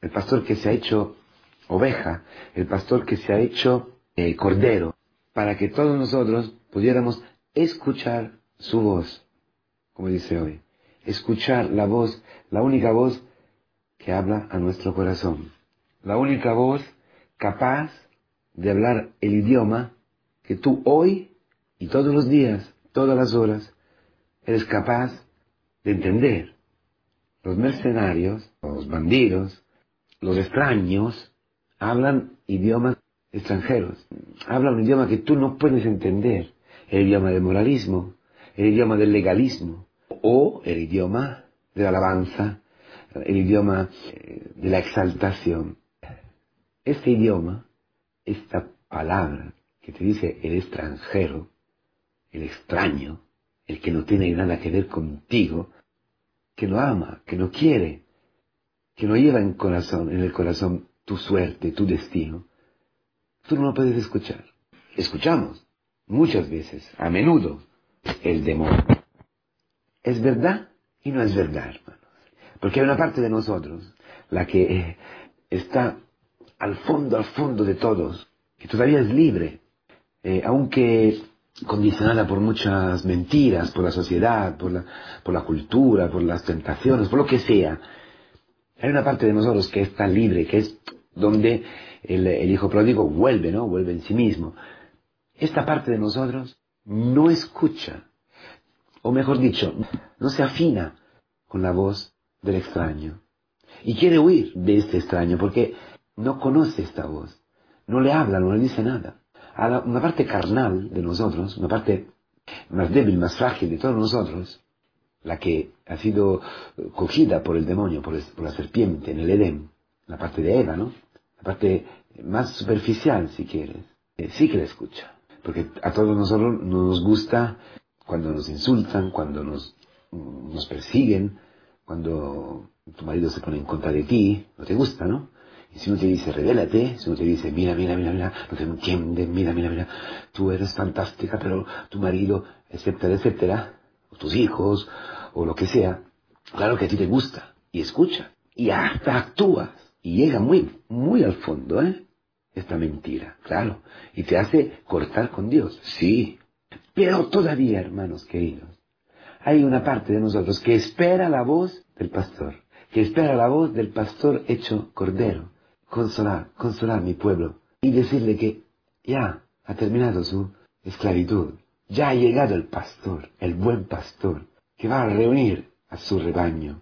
el pastor que se ha hecho oveja, el pastor que se ha hecho eh, cordero, para que todos nosotros pudiéramos escuchar su voz, como dice hoy, escuchar la voz, la única voz que habla a nuestro corazón, la única voz capaz de hablar el idioma que tú hoy y todos los días, todas las horas, eres capaz de entender. Los mercenarios, los bandidos, los extraños, hablan idiomas extranjeros, hablan un idioma que tú no puedes entender, el idioma del moralismo, el idioma del legalismo, o el idioma de la alabanza, el idioma eh, de la exaltación. Este idioma, esta palabra que te dice el extranjero, el extraño, el que no tiene nada que ver contigo, que no ama, que no quiere, que no lleva en corazón, en el corazón tu suerte, tu destino, tú no lo puedes escuchar. Escuchamos muchas veces, a menudo, el demonio. Es verdad y no es verdad, hermanos. Porque hay una parte de nosotros, la que eh, está al fondo, al fondo de todos, que todavía es libre, eh, aunque condicionada por muchas mentiras, por la sociedad, por la, por la cultura, por las tentaciones, por lo que sea. Hay una parte de nosotros que está libre, que es donde el, hijo pródigo vuelve, ¿no? Vuelve en sí mismo. Esta parte de nosotros no escucha, o mejor dicho, no se afina con la voz del extraño. Y quiere huir de este extraño porque no conoce esta voz, no le habla, no le dice nada a una parte carnal de nosotros, una parte más débil, más frágil de todos nosotros, la que ha sido cogida por el demonio, por, la serpiente en el Edén, la parte de Eva, ¿no? La parte más superficial, si quieres, eh, sí que la escucha. Porque a todos nosotros nos gusta cuando nos insultan, cuando nos, nos persiguen, cuando tu marido se pone en contra de ti, no te gusta, ¿no? Y si uno te dice, revélate, si uno te dice, mira, mira, mira, mira, no te entienden, mira, mira, mira, tú eres fantástica, pero tu marido, etcétera, etcétera, o tus hijos, o lo que sea, claro que a ti te gusta, y escucha, y hasta actúas, y llega muy, muy al fondo, ¿eh? Esta mentira, claro, y te hace cortar con Dios, sí, pero todavía, hermanos queridos, hay una parte de nosotros que espera la voz del pastor, que espera la voz del pastor hecho cordero, consolar, consolar a mi pueblo y decirle que ya ha terminado su esclavitud, ya ha llegado el pastor, el buen pastor, que va a reunir a su rebaño,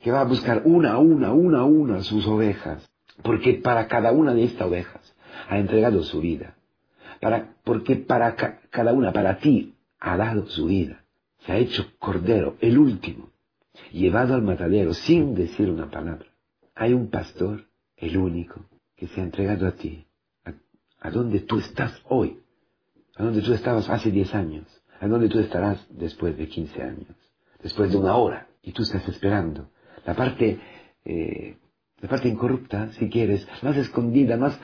que va a buscar una a una, una a una sus ovejas, porque para cada una de estas ovejas ha entregado su vida, porque para cada una, para ti, ha dado su vida, se ha hecho cordero, el último, llevado al matadero sin decir una palabra. Hay un pastor el único que se ha entregado a ti, a, donde tú estás hoy, a donde tú estabas hace 10 años, a donde tú estarás después de 15 años, después de una hora, y tú estás esperando. La parte, eh, la parte incorrupta, si quieres, más escondida, más,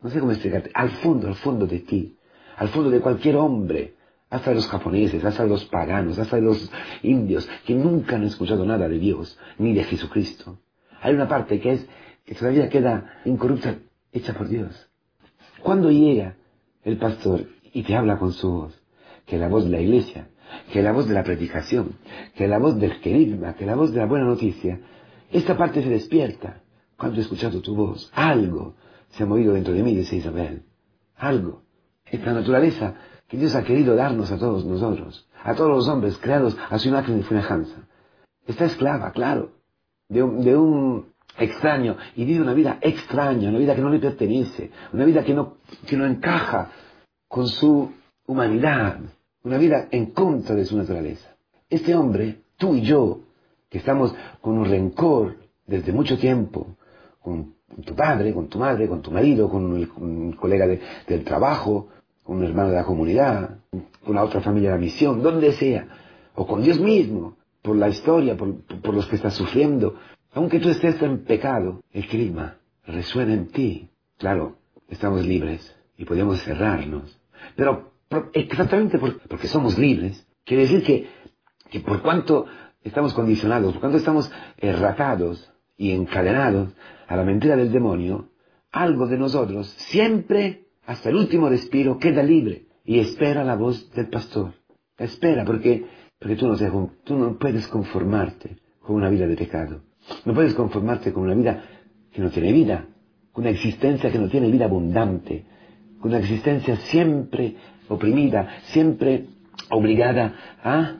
no sé cómo explicarte, al fondo, al fondo de ti, al fondo de cualquier hombre, hasta los japoneses, hasta los paganos, hasta los indios, que nunca han escuchado nada de Dios, ni de Jesucristo. Hay una parte que es que todavía queda incorrupta, hecha por Dios. Cuando llega el pastor y te habla con su voz, que la voz de la iglesia, que la voz de la predicación, que la voz del querigma, que la voz de la buena noticia, esta parte se despierta cuando he escuchado tu voz. Algo se ha movido dentro de mí, dice Isabel. Algo. Esta naturaleza que Dios ha querido darnos a todos nosotros, a todos los hombres creados a su imagen y semejanza. Está esclava, claro, de un extraño y vive una vida extraña, una vida que no le pertenece, una vida que no, que no encaja con su humanidad, una vida en contra de su naturaleza. Este hombre, tú y yo, que estamos con un rencor desde mucho tiempo, con tu padre, con tu madre, con tu marido, con el, colega del trabajo, con un hermano de la comunidad, con la otra familia de la misión, donde sea, o con Dios mismo, por la historia, por, por los que estás sufriendo, aunque tú estés en pecado, el clima resuena en ti. Claro, estamos libres y podemos cerrarnos. Pero exactamente porque somos libres, quiere decir que, que por cuanto estamos condicionados, por cuanto estamos erratados y encadenados a la mentira del demonio, algo de nosotros siempre, hasta el último respiro, queda libre y espera la voz del pastor. Espera, porque, porque tú, no tú no puedes conformarte con una vida de pecado. No puedes conformarte con una vida que no tiene vida, con una existencia que no tiene vida abundante, una existencia siempre oprimida, siempre obligada a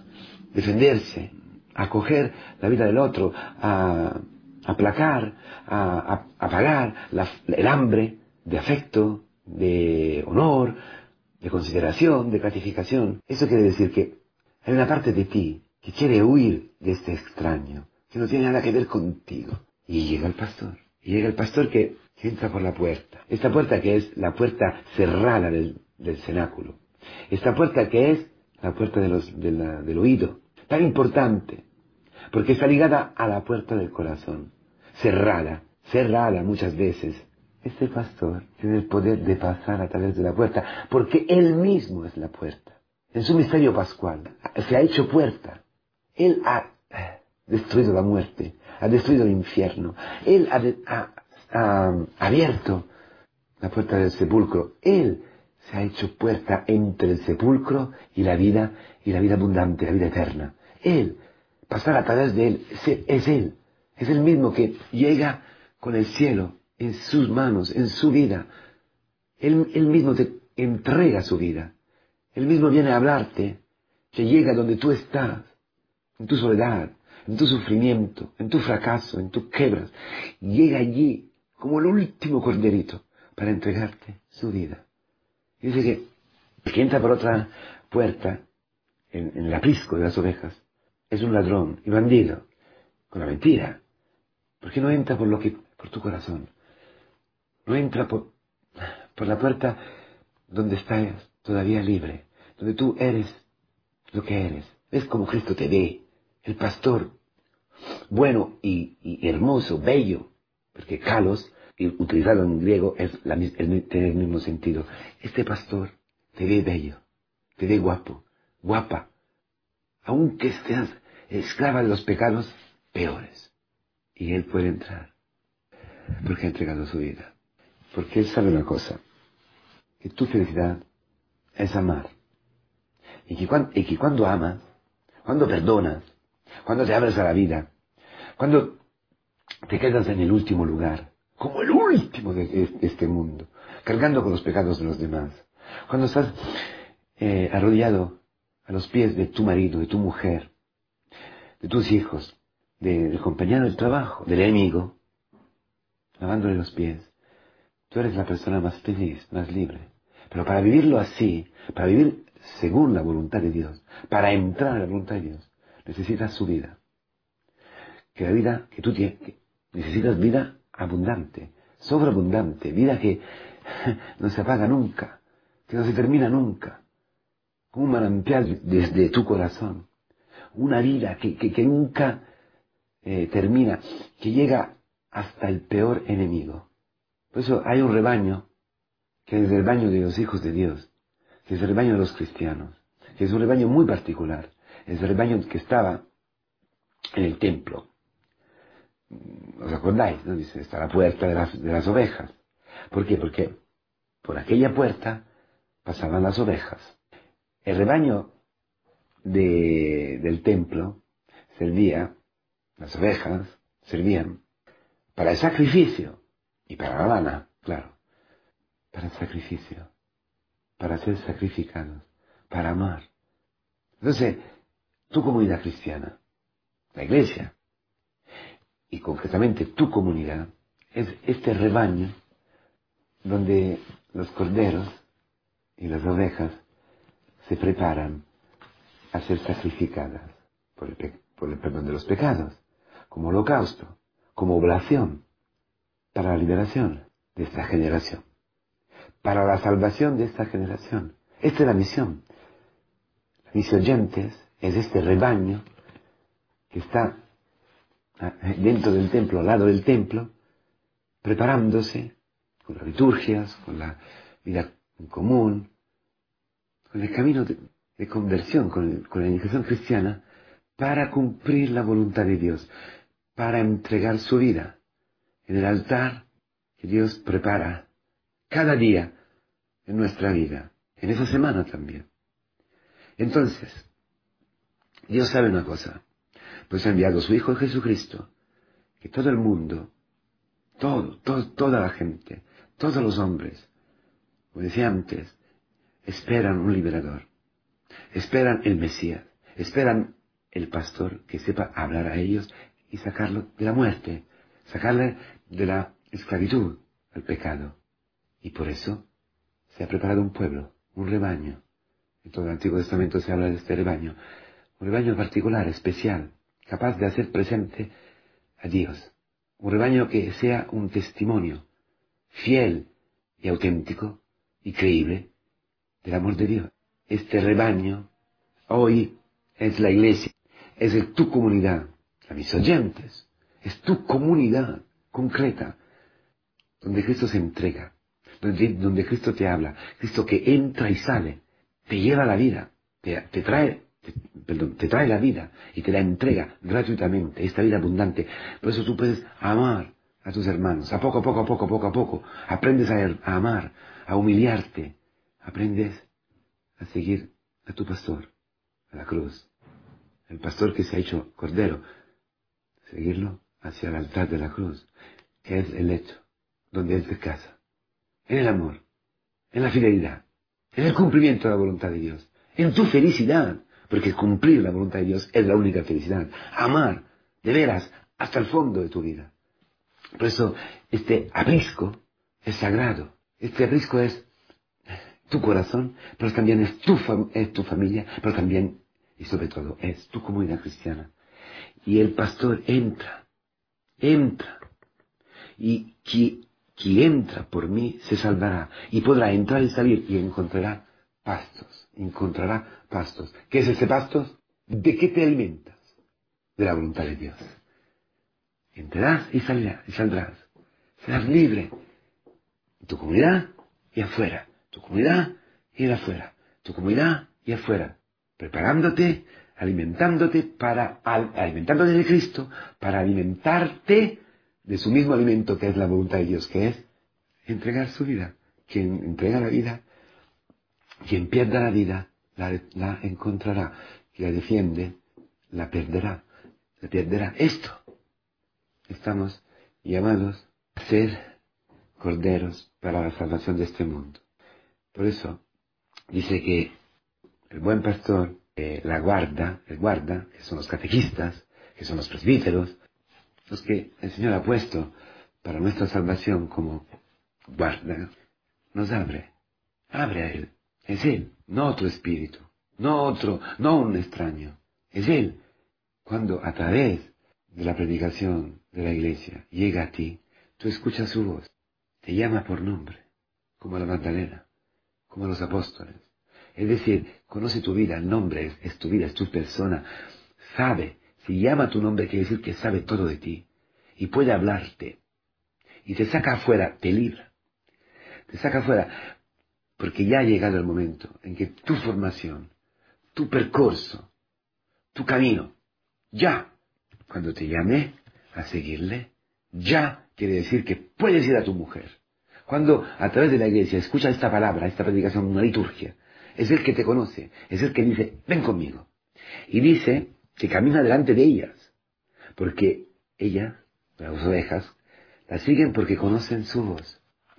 defenderse, a coger la vida del otro, a aplacar, a, apagar el hambre de afecto, de honor, de consideración, de gratificación. Eso quiere decir que hay una parte de ti que quiere huir de este extraño, que no tiene nada que ver contigo. Y llega el pastor. Y llega el pastor que, entra por la puerta. Esta puerta que es la puerta cerrada del, cenáculo. Esta puerta que es la puerta del oído. Tan importante. Porque está ligada a la puerta del corazón. Cerrada. Cerrada muchas veces. Este pastor tiene el poder de pasar a través de la puerta. Porque él mismo es la puerta. En su misterio pascual se ha hecho puerta. Él ha destruido la muerte, ha destruido el infierno. Él ha, abierto la puerta del sepulcro. Él se ha hecho puerta entre el sepulcro y la vida, y la vida abundante, la vida eterna. Él, pasar a través de Él, es Él. Es el mismo que llega con el cielo en sus manos, en su vida. Él, él mismo te entrega su vida. Él mismo viene a hablarte, que llega donde tú estás, en tu soledad, en tu sufrimiento, en tu fracaso, en tus quebras. Llega allí como el último corderito para entregarte su vida. Y dice que que entra por otra puerta, en, el aprisco de las ovejas, es un ladrón y bandido, con la mentira. porque no entra por lo que, por tu corazón? No entra por, por la puerta donde estás todavía libre, donde tú eres lo que eres. Es como Cristo te ve, el pastor, bueno y, hermoso, bello, porque kalos, utilizado en griego, es la, tiene el mismo sentido. Este pastor te ve bello, te ve guapo, guapa, aunque seas esclava de los pecados peores. Y él puede entrar, porque ha entregado su vida. Porque él sabe una cosa, que tu felicidad es amar. Y que, cuando, amas, cuando perdonas, cuando te abres a la vida, cuando te quedas en el último lugar, como el último de este mundo, cargando con los pecados de los demás, cuando estás eh, arrodillado a los pies de tu marido, de tu mujer, de tus hijos, del compañero del trabajo, del enemigo, lavándole los pies, tú eres la persona más feliz, más libre. Pero para vivirlo así, para vivir según la voluntad de Dios, para entrar a la voluntad de Dios, necesitas su vida. Que la vida que tú tienes, necesitas vida abundante, sobreabundante, vida que no se apaga nunca, que no se termina nunca, un manantial desde tu corazón, una vida que, que, nunca eh, termina, que llega hasta el peor enemigo. Por eso hay un rebaño que es el rebaño de los hijos de Dios, que es el rebaño de los cristianos, que es un rebaño muy particular, es el rebaño que estaba en el templo. ¿Os acordáis? No? Dice, está la puerta de las, de las ovejas. ¿Por qué? Porque por aquella puerta pasaban las ovejas. El rebaño de, del templo servía, las ovejas servían para el sacrificio y para la lana, claro para el sacrificio, para ser sacrificados, para amar. Entonces, tu comunidad cristiana, la iglesia, y concretamente tu comunidad, es este rebaño donde los corderos y las ovejas se preparan a ser sacrificadas por el, perdón de los pecados, como holocausto, como oblación, para la liberación de esta generación para la salvación de esta generación. Esta es la misión. Mis oyentes es este rebaño que está dentro del templo, al lado del templo, preparándose con las liturgias, con la vida en común, con el camino de, conversión, con, con la iniciación cristiana, para cumplir la voluntad de Dios, para entregar su vida en el altar que Dios prepara cada día en nuestra vida, en esa semana también. Entonces, Dios sabe una cosa, pues ha enviado a su Hijo Jesucristo, que todo el mundo, todo, toda la gente, todos los hombres, como decía antes, esperan un liberador, esperan el Mesías, esperan el pastor que sepa hablar a ellos y sacarlo de la muerte, sacarle de la esclavitud al pecado. Y por eso se ha preparado un pueblo, un rebaño. En todo el Antiguo Testamento se habla de este rebaño, un rebaño particular, especial, capaz de hacer presente a Dios. Un rebaño que sea un testimonio fiel y auténtico y creíble del amor de Dios. Este rebaño hoy es la iglesia, es tu comunidad, a mis oyentes, es tu comunidad concreta, donde Cristo se entrega, donde, Cristo te habla, Cristo que entra y sale, te lleva la vida, te, trae, perdón, te trae la vida y te la entrega gratuitamente, esta vida abundante. Por eso tú puedes amar a tus hermanos, a poco, a poco, a poco, poco a poco. Aprendes a, a amar, a humillarte, aprendes a seguir a tu pastor, a la cruz. El pastor que se ha hecho cordero, seguirlo hacia el altar de la cruz, que es el hecho donde Él te casa. En el amor, en la fidelidad, en el cumplimiento de la voluntad de Dios, en tu felicidad, porque cumplir la voluntad de Dios es la única felicidad. Amar, de veras, hasta el fondo de tu vida. Por eso, este aprisco es sagrado. Este aprisco es tu corazón, pero también es tu, es tu familia, pero también y sobre todo es tu comunidad cristiana. Y el pastor entra, entra. Y quien, entra por mí se salvará y podrá entrar y salir y encontrará pastos, encontrará pastos. ¿Qué es ese pastos? ¿De qué te alimentas? De la voluntad de Dios. Entrarás y saldrás, y saldrás. Serás libre. Tu comunidad y afuera. Tu comunidad y afuera. Tu comunidad y afuera preparándote, alimentándote para, alimentándote de Cristo, para alimentarte de su mismo alimento que es la voluntad de Dios, que es entregar su vida. Quien entrega la vida, quien pierda la vida, la, encontrará. Quien la defiende, la perderá. La perderá. Esto. Estamos llamados a ser corderos para la salvación de este mundo. Por eso dice que el buen pastor, eh, la guarda, el guarda, que son los catequistas, que son los presbíteros, los que el Señor ha puesto para nuestra salvación como guarda, nos abre, abre a Él. Es Él, no otro espíritu, no otro, no un extraño. Es Él. Cuando a través de la predicación de la iglesia llega a ti, tú escuchas su voz, te llama por nombre, como a la Magdalena, como a los apóstoles. Es decir, conoce tu vida, el nombre es, tu vida, es tu persona. Sabe, si llama tu nombre quiere decir que sabe todo de ti y puede hablarte. Y te saca afuera, te libra. Te saca afuera porque ya ha llegado el momento en que tu formación, tu percurso, tu camino, ya, cuando te llame a seguirle, ya quiere decir que puedes ir a tu mujer. Cuando a través de la iglesia escucha esta palabra, esta predicación, una liturgia, es el que te conoce, es el que dice, ven conmigo. Y dice que camina delante de ellas, porque ellas, las ovejas, las siguen porque conocen su voz.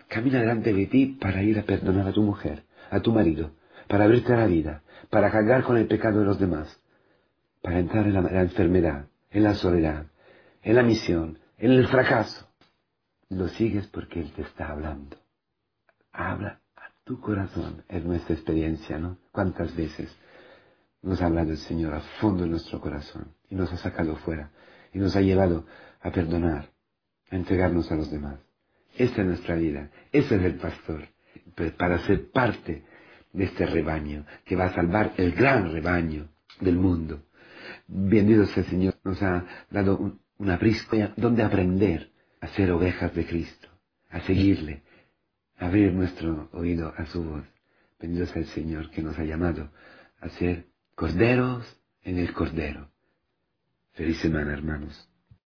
Camina delante de ti para ir a perdonar a tu mujer, a tu marido, para abrirte a la vida, para cargar con el pecado de los demás, para entrar en la, enfermedad, en la soledad, en la misión, en el fracaso. Lo sigues porque Él te está hablando. Habla tu corazón es nuestra experiencia, ¿no? ¿Cuántas veces nos ha hablado el Señor a fondo de nuestro corazón y nos ha sacado fuera y nos ha llevado a perdonar, a entregarnos a los demás? Esta es nuestra vida, ese es el pastor, para ser parte de este rebaño que va a salvar el gran rebaño del mundo. Bendito sea el Señor, nos ha dado una prisa donde aprender a ser ovejas de Cristo, a seguirle, abrir nuestro oído a su voz. Bendito sea el Señor que nos ha llamado a ser corderos en el cordero. Feliz semana, hermanos.